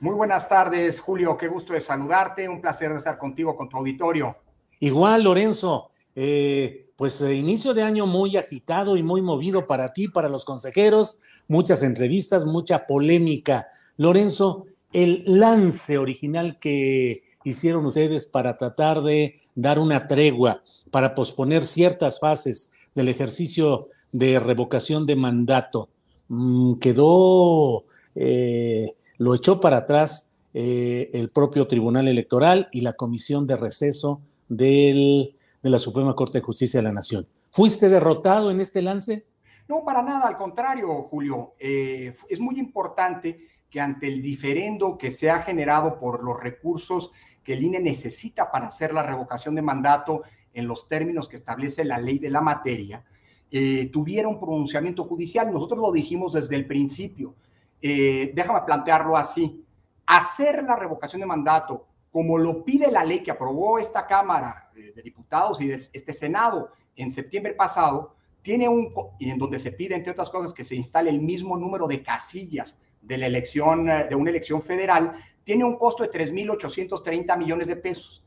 Muy buenas tardes, Julio. Qué gusto de saludarte. Un placer de estar contigo, con tu auditorio. Igual, Lorenzo. Eh, pues eh, inicio de año muy agitado y muy movido para ti, para los consejeros. Muchas entrevistas, mucha polémica. Lorenzo, el lance original que hicieron ustedes para tratar de dar una tregua, para posponer ciertas fases del ejercicio de revocación de mandato, mm, quedó eh, lo echó para atrás eh, el propio Tribunal Electoral y la Comisión de Receso de la Suprema Corte de Justicia de la Nación. ¿Fuiste derrotado en este lance? No, para nada, al contrario, Julio. Eh, es muy importante que ante el diferendo que se ha generado por los recursos que el INE necesita para hacer la revocación de mandato en los términos que establece la ley de la materia, eh, tuviera un pronunciamiento judicial. Nosotros lo dijimos desde el principio eh, déjame plantearlo así, hacer la revocación de mandato como lo pide la ley que aprobó esta Cámara de Diputados y este Senado en septiembre pasado, tiene un, y en donde se pide, entre otras cosas, que se instale el mismo número de casillas de la elección, eh, de una elección federal, tiene un costo de 3.830 millones de pesos.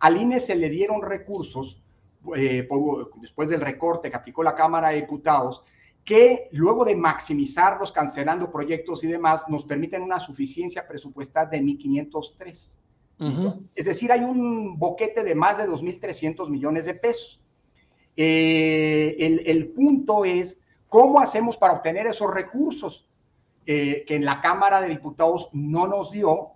Al INE se le dieron recursos, eh, después del recorte que aplicó la Cámara de Diputados, que luego de maximizarlos, cancelando proyectos y demás, nos permiten una suficiencia presupuestal de 1.503. Es decir, hay un boquete de más de 2.300 millones de pesos. Eh, el, punto es cómo hacemos para obtener esos recursos eh, que en la Cámara de Diputados no nos dio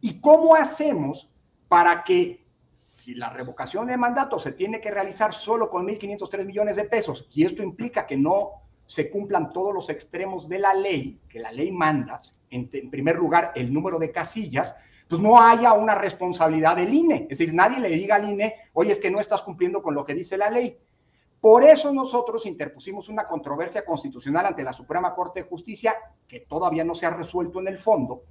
y cómo hacemos para que si la revocación de mandato se tiene que realizar solo con 1.503 millones de pesos y esto implica que no se cumplan todos los extremos de la ley, que la ley manda, en, primer lugar, el número de casillas, pues no haya una responsabilidad del INE. Es decir, nadie le diga al INE, oye, es que no estás cumpliendo con lo que dice la ley. Por eso nosotros interpusimos una controversia constitucional ante la Suprema Corte de Justicia, que todavía no se ha resuelto en el fondo,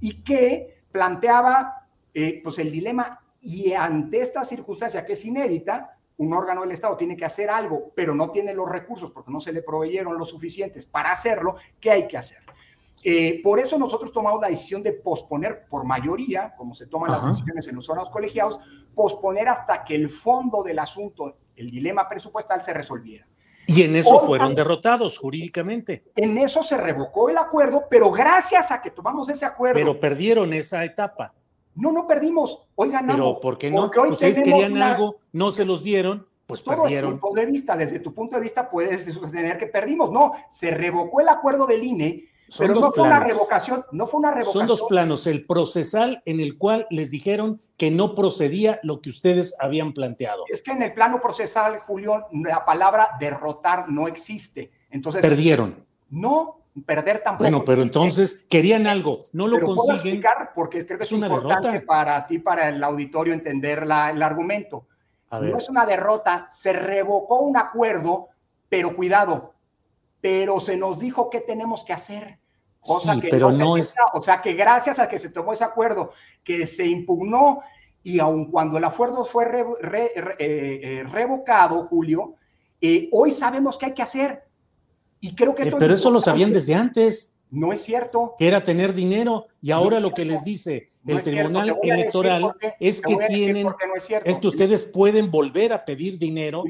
y que planteaba eh, pues el dilema, y ante esta circunstancia que es inédita, un órgano del Estado tiene que hacer algo, pero no tiene los recursos porque no se le proveyeron los suficientes para hacerlo, ¿qué hay que hacer? Eh, por eso nosotros tomamos la decisión de posponer por mayoría, como se toman las decisiones en los órganos colegiados, posponer hasta que el fondo del asunto, el dilema presupuestal, se resolviera. Y en eso fueron derrotados jurídicamente. En eso se revocó el acuerdo, pero gracias a que tomamos ese acuerdo. Pero perdieron esa etapa. No, no perdimos. Hoy ganamos. Pero ¿por qué no? Ustedes querían algo, no se los dieron, pues todo perdieron. Desde tu punto de vista, desde tu punto de vista puedes sostener que perdimos. No, se revocó el acuerdo del INE, pero no fue una revocación, no fue una revocación. Son dos planos, el procesal en el cual les dijeron que no procedía lo que ustedes habían planteado. Es que en el plano procesal, Julián, la palabra derrotar no existe. Entonces, perdieron. No, perder tampoco. Bueno, pero entonces querían algo, no lo consiguen. porque creo que es, una importante derrota. para ti, para el auditorio, entender la, el argumento. No es una derrota, se revocó un acuerdo, pero cuidado, pero se nos dijo qué tenemos que hacer. Cosa sí, que pero no, es. O sea que gracias a que se tomó ese acuerdo, que se impugnó y aun cuando el acuerdo fue eh, eh, revocado, Julio, eh, hoy sabemos qué hay que hacer. Y creo que... pero eso lo sabían desde antes. No es cierto. Que era tener dinero y ahora lo que les dice el Tribunal Electoral es que tienen, es, que ustedes pueden volver a pedir dinero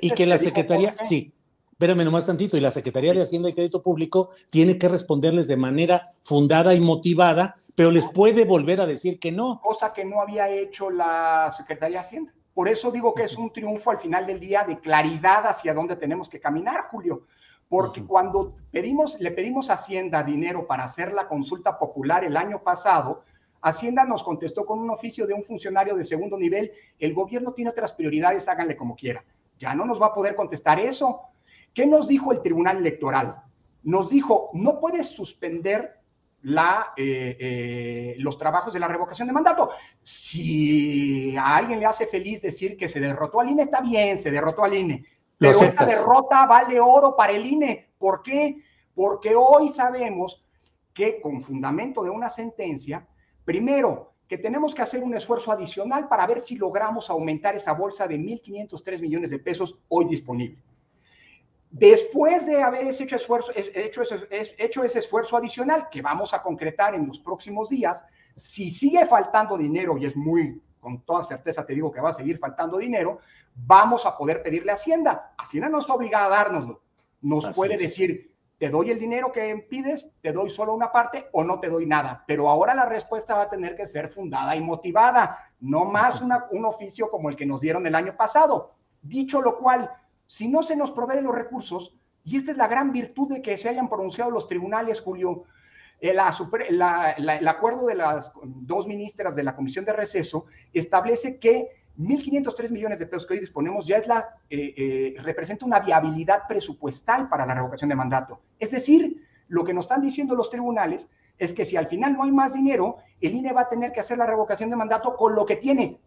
y que la Secretaría, sí, espérame nomás tantito, y la Secretaría de Hacienda y Crédito Público tiene que responderles de manera fundada y motivada, pero les puede volver a decir que no. Cosa que no había hecho la Secretaría de Hacienda. Por eso digo que es un triunfo al final del día de claridad hacia dónde tenemos que caminar, Julio. Porque cuando pedimos, le pedimos a Hacienda dinero para hacer la consulta popular el año pasado, Hacienda nos contestó con un oficio de un funcionario de segundo nivel, el gobierno tiene otras prioridades, háganle como quieran. Ya no nos va a poder contestar eso. ¿Qué nos dijo el Tribunal Electoral? Nos dijo, no puedes suspender la, eh, eh, los trabajos de la revocación de mandato. Si a alguien le hace feliz decir que se derrotó al INE, está bien, se derrotó al INE. Pero esta derrota vale oro para el INE. ¿Por qué? Porque hoy sabemos que con fundamento de una sentencia, primero, que tenemos que hacer un esfuerzo adicional para ver si logramos aumentar esa bolsa de 1.503 millones de pesos hoy disponible. Después de haber hecho, esfuerzo, hecho, ese, hecho ese esfuerzo adicional que vamos a concretar en los próximos días, si sigue faltando dinero, y es muy, con toda certeza te digo que va a seguir faltando dinero, vamos a poder pedirle a Hacienda. Hacienda no está obligada a dárnoslo. Nos puede decir, te doy el dinero que pides, te doy solo una parte o no te doy nada. Pero ahora la respuesta va a tener que ser fundada y motivada, no más un oficio como el que nos dieron el año pasado. Dicho lo cual, si no se nos provee los recursos, y esta es la gran virtud de que se hayan pronunciado los tribunales, Julio, eh, el acuerdo de las dos ministras de la Comisión de Receso establece que 1.503 millones de pesos que hoy disponemos ya es la, eh, eh, representa una viabilidad presupuestal para la revocación de mandato. Es decir, lo que nos están diciendo los tribunales es que si al final no hay más dinero, el INE va a tener que hacer la revocación de mandato con lo que tiene.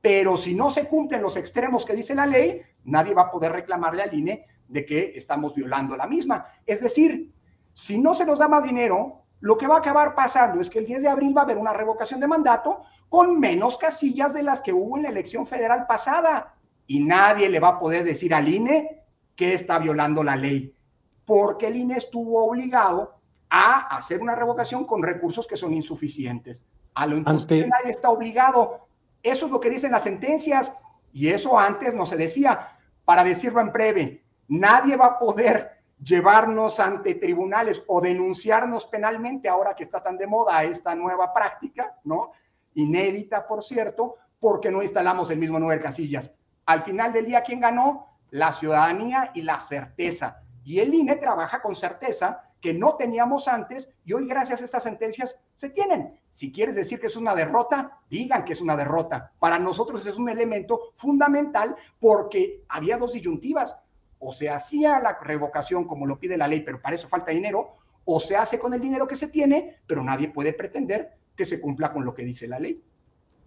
Pero si no se cumplen los extremos que dice la ley, nadie va a poder reclamarle al INE de que estamos violando la misma. Es decir, si no se nos da más dinero, lo que va a acabar pasando es que el 10 de abril va a haber una revocación de mandato con menos casillas de las que hubo en la elección federal pasada. Y nadie le va a poder decir al INE que está violando la ley, porque el INE estuvo obligado a hacer una revocación con recursos que son insuficientes. A lo está obligado. Eso es lo que dicen las sentencias y eso antes no se decía. Para decirlo en breve, nadie va a poder llevarnos ante tribunales o denunciarnos penalmente ahora que está tan de moda esta nueva práctica, ¿no? Inédita, por cierto, porque no instalamos el mismo número de casillas. Al final del día, ¿quién ganó? La ciudadanía y la certeza. Y el INE trabaja con certeza que no teníamos antes y hoy gracias a estas sentencias se tienen. Si quieres decir que es una derrota, digan que es una derrota. Para nosotros es un elemento fundamental porque había dos disyuntivas. O se hacía la revocación como lo pide la ley, pero para eso falta dinero, o se hace con el dinero que se tiene, pero nadie puede pretender que se cumpla con lo que dice la ley.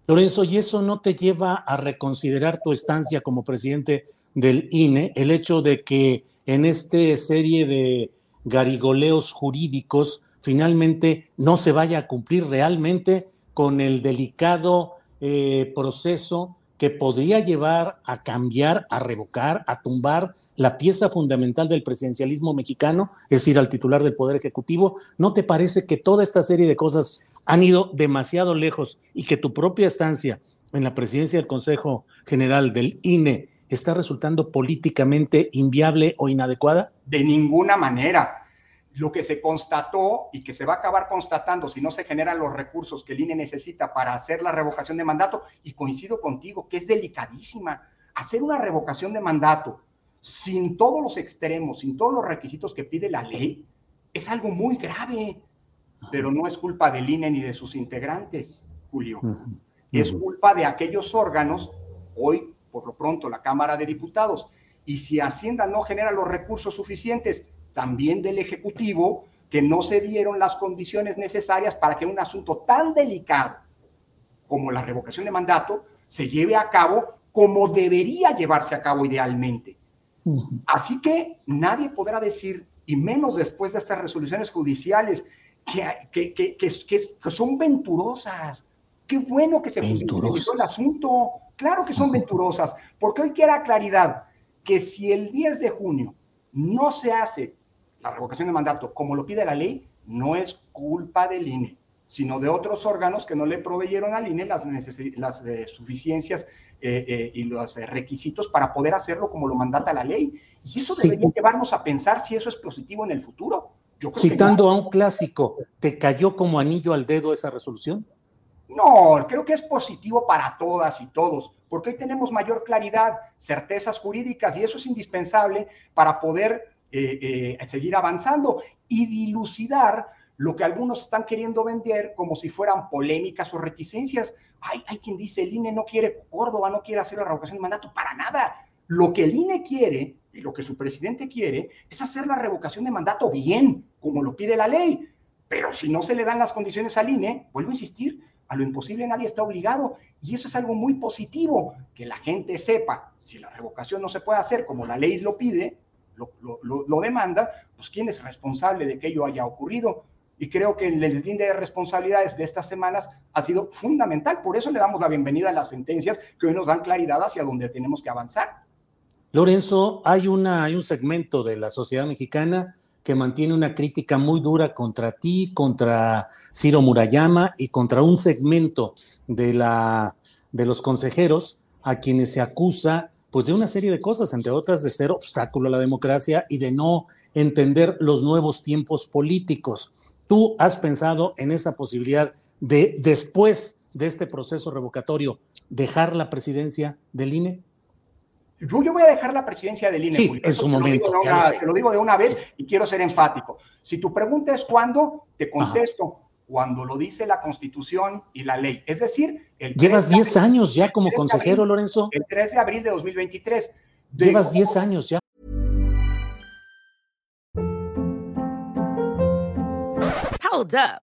Lorenzo, ¿y eso no te lleva a reconsiderar tu estancia como presidente del INE? El hecho de que en esta serie de garigoleos jurídicos finalmente no se vaya a cumplir realmente con el delicado eh, proceso que podría llevar a cambiar, a revocar, a tumbar la pieza fundamental del presidencialismo mexicano, es decir, al titular del Poder Ejecutivo. ¿No te parece que toda esta serie de cosas han ido demasiado lejos y que tu propia estancia en la presidencia del Consejo General del INE está resultando políticamente inviable o inadecuada? De ninguna manera. Lo que se constató y que se va a acabar constatando si no se generan los recursos que el INE necesita para hacer la revocación de mandato, y coincido contigo, que es delicadísima, hacer una revocación de mandato sin todos los extremos, sin todos los requisitos que pide la ley, es algo muy grave, pero no es culpa del INE ni de sus integrantes, Julio. Es culpa de aquellos órganos, hoy por lo pronto la Cámara de Diputados. Y si Hacienda no genera los recursos suficientes, también del Ejecutivo, que no se dieron las condiciones necesarias para que un asunto tan delicado como la revocación de mandato se lleve a cabo como debería llevarse a cabo idealmente. Así que nadie podrá decir, y menos después de estas resoluciones judiciales, que, que, que, que son venturosas. Qué bueno que se judicializó el asunto. Claro que son venturosas, porque hoy queda claridad que si el 10 de junio no se hace la revocación de mandato como lo pide la ley, no es culpa del INE, sino de otros órganos que no le proveyeron al INE las, las eh, suficiencias eh, eh, y los requisitos para poder hacerlo como lo mandata la ley. Y eso debería llevarnos a pensar si eso es positivo en el futuro. Citando a un clásico, ¿te cayó como anillo al dedo esa resolución? No, creo que es positivo para todas y todos, porque hoy tenemos mayor claridad, certezas jurídicas y eso es indispensable para poder eh, eh, seguir avanzando y dilucidar lo que algunos están queriendo vender como si fueran polémicas o reticencias. Hay, hay quien dice, el INE no quiere, Córdoba no quiere hacer la revocación de mandato, para nada. Lo que el INE quiere y lo que su presidente quiere es hacer la revocación de mandato bien, como lo pide la ley. Pero si no se le dan las condiciones al INE, vuelvo a insistir, a lo imposible nadie está obligado. Y eso es algo muy positivo, que la gente sepa, si la revocación no se puede hacer como la ley lo pide, lo, demanda, pues quién es responsable de que ello haya ocurrido. Y creo que el deslinde de responsabilidades de estas semanas ha sido fundamental. Por eso le damos la bienvenida a las sentencias que hoy nos dan claridad hacia dónde tenemos que avanzar. Lorenzo, hay, una, hay un segmento de la sociedad mexicana que mantiene una crítica muy dura contra ti, contra Ciro Murayama y contra un segmento de, la, de los consejeros a quienes se acusa pues de una serie de cosas, entre otras de ser obstáculo a la democracia y de no entender los nuevos tiempos políticos. ¿Tú has pensado en esa posibilidad de, después de este proceso revocatorio, dejar la presidencia del INE? Yo, yo voy a dejar la presidencia del INE. Sí, en su momento. Te lo, digo de una vez y quiero ser enfático. Si tu pregunta es cuándo, te contesto. Cuando lo dice la Constitución y la ley. Es decir, el Llevas 10 años ya como consejero, Lorenzo. El 3 de abril de 2023. Llevas 10 años ya. Hold up.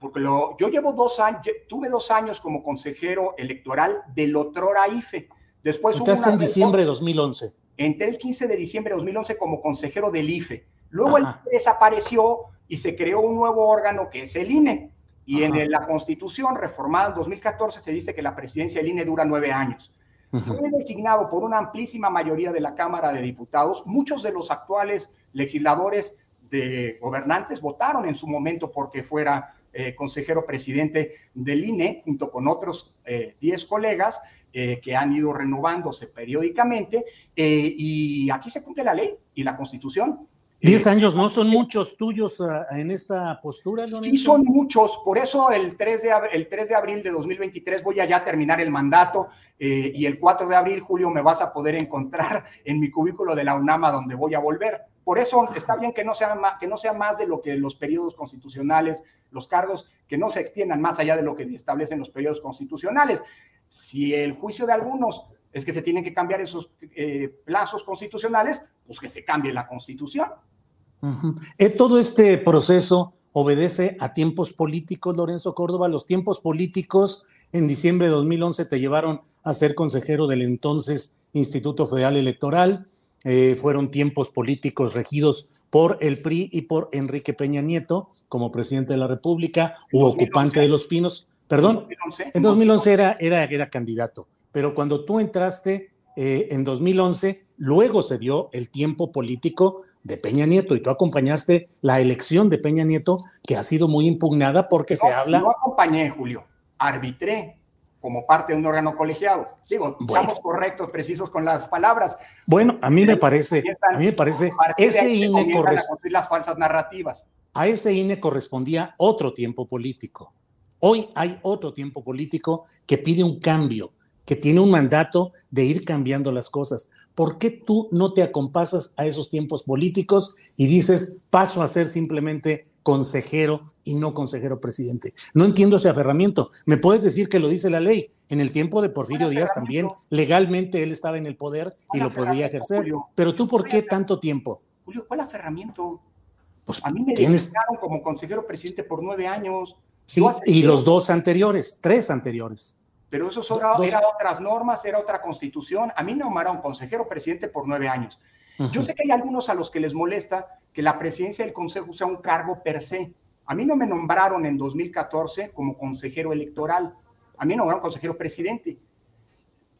Porque lo, yo llevo dos años, tuve dos años como consejero electoral del Otrora IFE. Después Entraste en diciembre de 2011. Entré el 15 de diciembre de 2011 como consejero del IFE. Luego el IFE desapareció y se creó un nuevo órgano que es el INE. Y en la Constitución reformada en 2014 se dice que la presidencia del INE dura nueve años. Fue designado por una amplísima mayoría de la Cámara de Diputados. Muchos de los actuales legisladores de gobernantes votaron en su momento porque fuera eh, consejero presidente del INE, junto con otros 10 eh, colegas eh, que han ido renovándose periódicamente, y aquí se cumple la ley y la constitución. Diez años no son muchos tuyos en esta postura, Sí, son muchos. Por eso el 3, de, el 3 de abril de 2023 voy a ya terminar el mandato y el 4 de abril, Julio, me vas a poder encontrar en mi cubículo de la UNAMA donde voy a volver. Por eso está bien que no, sea más, que no sea más de lo que los periodos constitucionales, los cargos, que no se extiendan más allá de lo que establecen los periodos constitucionales. Si el juicio de algunos es que se tienen que cambiar esos eh, plazos constitucionales, pues que se cambie la constitución. Eh, todo este proceso obedece a tiempos políticos, Lorenzo Córdoba. Los tiempos políticos en diciembre de 2011 te llevaron a ser consejero del entonces Instituto Federal Electoral. Eh, fueron tiempos políticos regidos por el PRI y por Enrique Peña Nieto como presidente de la República u ocupante de los Pinos. Perdón, en 2011 era, era, era candidato, pero cuando tú entraste eh, en 2011, luego se dio el tiempo político de Peña Nieto y tú acompañaste la elección de Peña Nieto que ha sido muy impugnada porque se habla... No acompañé, Julio, arbitré como parte de un órgano colegiado. Digo, estamos correctos, precisos con las palabras. Bueno, a mí me parece, a mí me parece, ese INE corresponde las falsas narrativas. A ese INE correspondía otro tiempo político. Hoy hay otro tiempo político que pide un cambio, que tiene un mandato de ir cambiando las cosas. ¿Por qué tú no te acompasas a esos tiempos políticos y dices, paso a ser simplemente consejero y no consejero presidente. No entiendo ese aferramiento. Me puedes decir que lo dice la ley. En el tiempo de Porfirio Díaz también, legalmente él estaba en el poder y lo podía ejercer. Pero tú, ¿por qué tanto tiempo? Julio, ¿cuál aferramiento? Pues a mí me tienes... como consejero presidente por nueve años. Sí, y los dos anteriores, tres anteriores. Pero eso era, otras normas, era otra constitución. A mí me nombraron consejero presidente por nueve años. Yo sé que hay algunos a los que les molesta que la presidencia del Consejo sea un cargo per se. A mí no me nombraron en 2014 como consejero electoral, a mí me nombraron consejero presidente.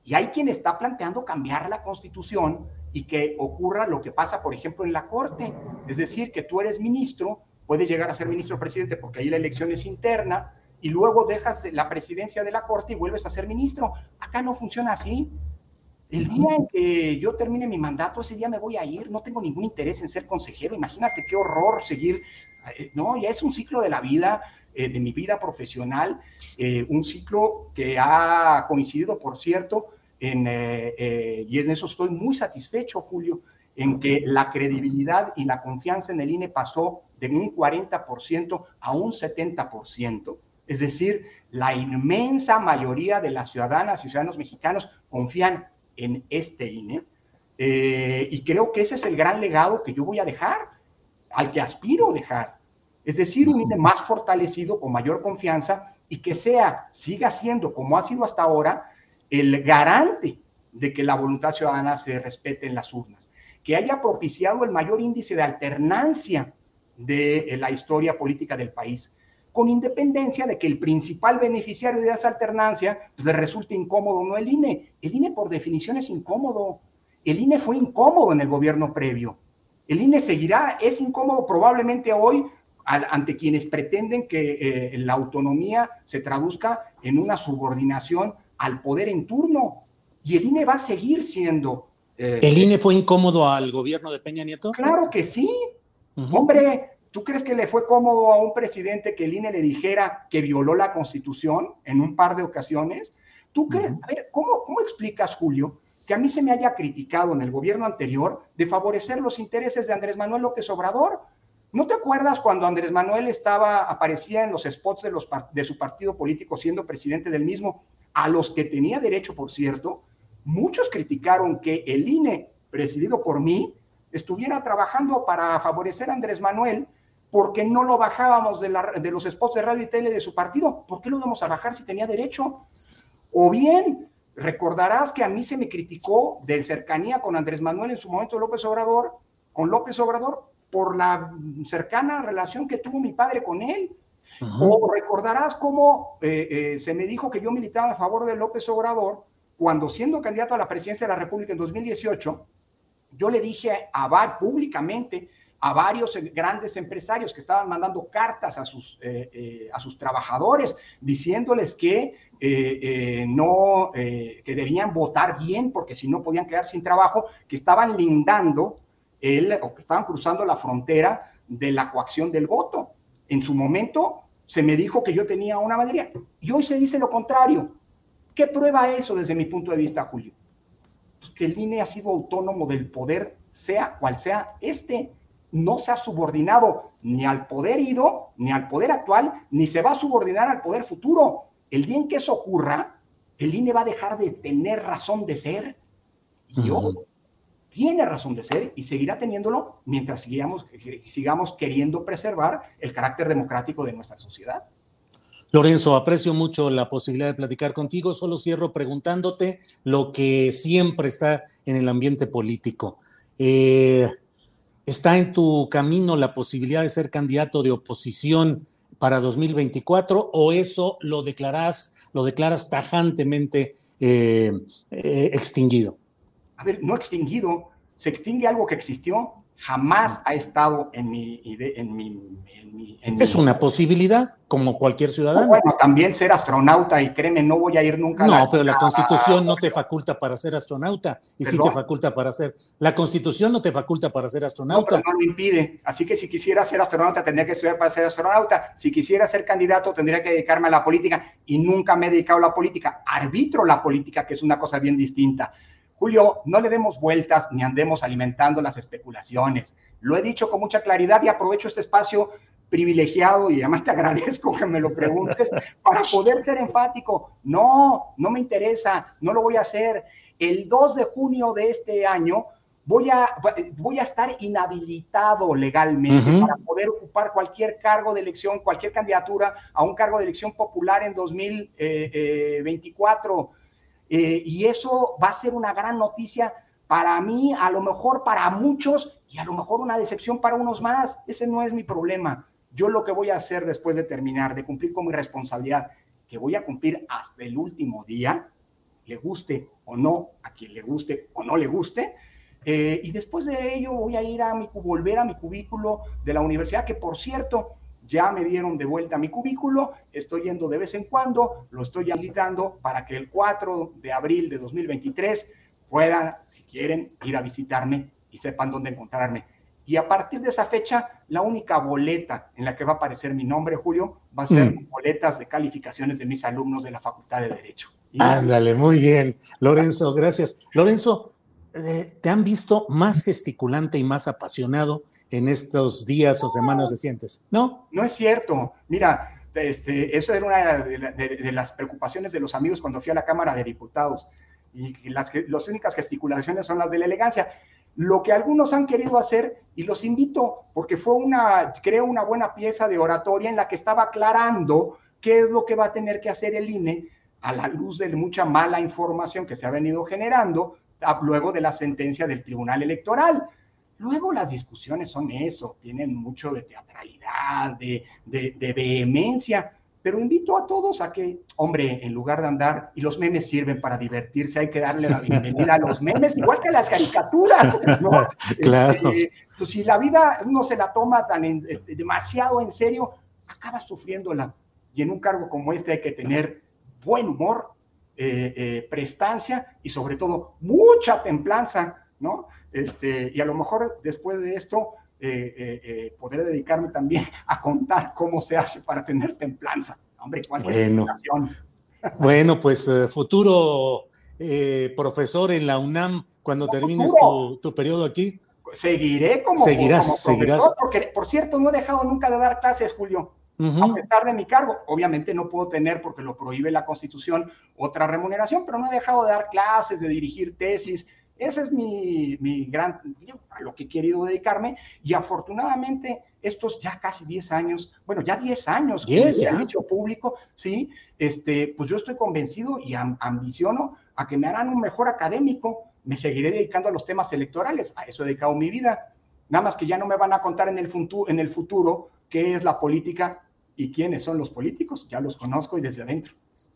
Y hay quien está planteando cambiar la constitución y que ocurra lo que pasa, por ejemplo, en la Corte. Es decir, que tú eres ministro, puedes llegar a ser ministro presidente porque ahí la elección es interna y luego dejas la presidencia de la Corte y vuelves a ser ministro. Acá no funciona así. El día en que yo termine mi mandato, ese día me voy a ir, no tengo ningún interés en ser consejero, imagínate qué horror seguir, eh, no, ya es un ciclo de la vida, eh, de mi vida profesional, eh, un ciclo que ha coincidido, por cierto, en, y en eso estoy muy satisfecho, Julio, en que la credibilidad y la confianza en el INE pasó de un 40% a un 70%. Es decir, la inmensa mayoría de las ciudadanas y ciudadanos mexicanos confían en este INE. Eh, y creo que ese es el gran legado que yo voy a dejar, al que aspiro dejar. Es decir, un INE más fortalecido, con mayor confianza y que sea, siga siendo como ha sido hasta ahora, el garante de que la voluntad ciudadana se respete en las urnas, que haya propiciado el mayor índice de alternancia de eh, la historia política del país, con independencia de que el principal beneficiario de esa alternancia pues, le resulte incómodo no el INE. El INE por definición es incómodo. El INE fue incómodo en el gobierno previo. El INE seguirá, es incómodo probablemente hoy ante quienes pretenden que eh, la autonomía se traduzca en una subordinación al poder en turno. Y el INE va a seguir siendo... Eh, ¿El INE fue incómodo al gobierno de Peña Nieto? Claro que sí. Hombre, ¿Tú crees que le fue cómodo a un presidente que el INE le dijera que violó la Constitución en un par de ocasiones? ¿Tú crees? A ver, ¿cómo, ¿cómo explicas, Julio, que a mí se me haya criticado en el gobierno anterior de favorecer los intereses de Andrés Manuel López Obrador? ¿No te acuerdas cuando Andrés Manuel estaba, aparecía en los spots de, los, de su partido político siendo presidente del mismo, a los que tenía derecho, por cierto? Muchos criticaron que el INE, presidido por mí, estuviera trabajando para favorecer a Andrés Manuel ¿Por qué no lo bajábamos de, los spots de radio y tele de su partido? ¿Por qué lo íbamos a bajar si tenía derecho? O bien, recordarás que a mí se me criticó de cercanía con Andrés Manuel en su momento López Obrador, con López Obrador, por la cercana relación que tuvo mi padre con él. O recordarás cómo eh, eh, se me dijo que yo militaba a favor de López Obrador cuando siendo candidato a la presidencia de la República en 2018, yo le dije a VAR públicamente a varios grandes empresarios que estaban mandando cartas a sus, eh, eh, a sus trabajadores diciéndoles que eh, no, que debían votar bien porque si no podían quedar sin trabajo, que estaban lindando el, o que estaban cruzando la frontera de la coacción del voto. En su momento se me dijo que yo tenía una mayoría y hoy se dice lo contrario. ¿Qué prueba eso desde mi punto de vista, Julio? Pues que el INE ha sido autónomo del poder, sea cual sea este no se ha subordinado ni al poder ido, ni al poder actual, ni se va a subordinar al poder futuro. El día en que eso ocurra, el INE va a dejar de tener razón de ser. Y tiene razón de ser y seguirá teniéndolo mientras sigamos, sigamos queriendo preservar el carácter democrático de nuestra sociedad. Lorenzo, aprecio mucho la posibilidad de platicar contigo. Solo cierro preguntándote lo que siempre está en el ambiente político. Eh, ¿Está en tu camino la posibilidad de ser candidato de oposición para 2024 o eso lo declaras, lo declaras tajantemente eh, eh, extinguido? A ver, no extinguido, se extingue algo que existió. Jamás ha estado en mi, en mi, es una posibilidad, como cualquier ciudadano. Bueno, también ser astronauta, y créeme, no voy a ir nunca. No, pero la Constitución no te faculta para ser astronauta, y sí te faculta para ser. La Constitución no te faculta para ser astronauta. No, pero no lo impide. Así que si quisiera ser astronauta, tendría que estudiar para ser astronauta. Si quisiera ser candidato, tendría que dedicarme a la política, y nunca me he dedicado a la política. Arbitro la política, que es una cosa bien distinta. Julio, no le demos vueltas ni andemos alimentando las especulaciones. Lo he dicho con mucha claridad y aprovecho este espacio privilegiado y además te agradezco que me lo preguntes para poder ser enfático. No, no me interesa, no lo voy a hacer. El 2 de junio de este año voy a, voy a estar inhabilitado legalmente para poder ocupar cualquier cargo de elección, cualquier candidatura a un cargo de elección popular en 2024. Eh, y eso va a ser una gran noticia para mí, a lo mejor para muchos y a lo mejor una decepción para unos más. Ese no es mi problema. Yo lo que voy a hacer después de terminar, de cumplir con mi responsabilidad, que voy a cumplir hasta el último día, le guste o no, a quien le guste o no le guste, eh, y después de ello voy a ir a mi, volver a mi cubículo de la universidad, que por cierto, ya me dieron de vuelta mi cubículo, estoy yendo de vez en cuando, lo estoy habilitando para que el 4 de abril de 2023 puedan, si quieren, ir a visitarme y sepan dónde encontrarme. Y a partir de esa fecha, la única boleta en la que va a aparecer mi nombre, Julio, va a ser mm. boletas de calificaciones de mis alumnos de la Facultad de Derecho. Ándale, muy bien. Lorenzo, gracias. Lorenzo, eh, ¿te han visto más gesticulante y más apasionado en estos días o semanas recientes, ¿no? No es cierto. Mira, este, eso era una de, las preocupaciones de los amigos cuando fui a la Cámara de Diputados. Y las, las únicas gesticulaciones son las de la elegancia. Lo que algunos han querido hacer, y los invito, porque fue una, creo, una buena pieza de oratoria en la que estaba aclarando qué es lo que va a tener que hacer el INE a la luz de mucha mala información que se ha venido generando luego de la sentencia del Tribunal Electoral. Luego las discusiones son eso, tienen mucho de teatralidad, de, de, vehemencia, pero invito a todos a que, hombre, en lugar de andar, y los memes sirven para divertirse, hay que darle la bienvenida a los memes, igual que a las caricaturas, ¿no? Claro. Este, pues si la vida uno se la toma tan eh, demasiado en serio, acaba sufriéndola. Y en un cargo como este hay que tener buen humor, eh, eh, prestancia y sobre todo mucha templanza, ¿no? Este, y a lo mejor después de esto eh, eh, eh, podré dedicarme también a contar cómo se hace para tener templanza. Hombre, ¿cuál bueno, bueno, pues futuro profesor en la UNAM cuando termines tu, periodo aquí. Seguiré como, seguirás, profesor, porque por cierto no he dejado nunca de dar clases, Julio. A pesar de mi cargo, obviamente no puedo tener, porque lo prohíbe la Constitución, otra remuneración, pero no he dejado de dar clases, de dirigir tesis, ese es mi, mi gran, a lo que he querido dedicarme y afortunadamente estos ya casi 10 años, bueno, ya 10 años de servicio público, sí, este, pues yo estoy convencido y ambiciono a que me harán un mejor académico, me seguiré dedicando a los temas electorales, a eso he dedicado mi vida, nada más que ya no me van a contar en el, futuro, en el futuro qué es la política y quiénes son los políticos, ya los conozco y desde adentro.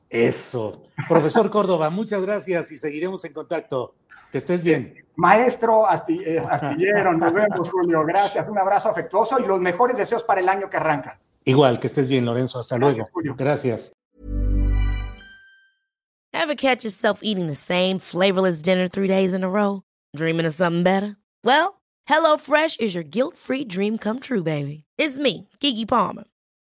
Eso. Profesor Córdoba, muchas gracias y seguiremos en contacto. Que estés bien. Maestro eh, Astillero, nos vemos, Julio. Gracias, un abrazo afectuoso y los mejores deseos para el año que arranca. Igual, que estés bien, Lorenzo. Hasta Gracias, luego. Julio. Gracias. Ever catch yourself eating the same flavorless dinner three days in a row? Dreaming of something better? Well, HelloFresh is your guilt-free dream come true, baby. It's me, Kiki Palmer.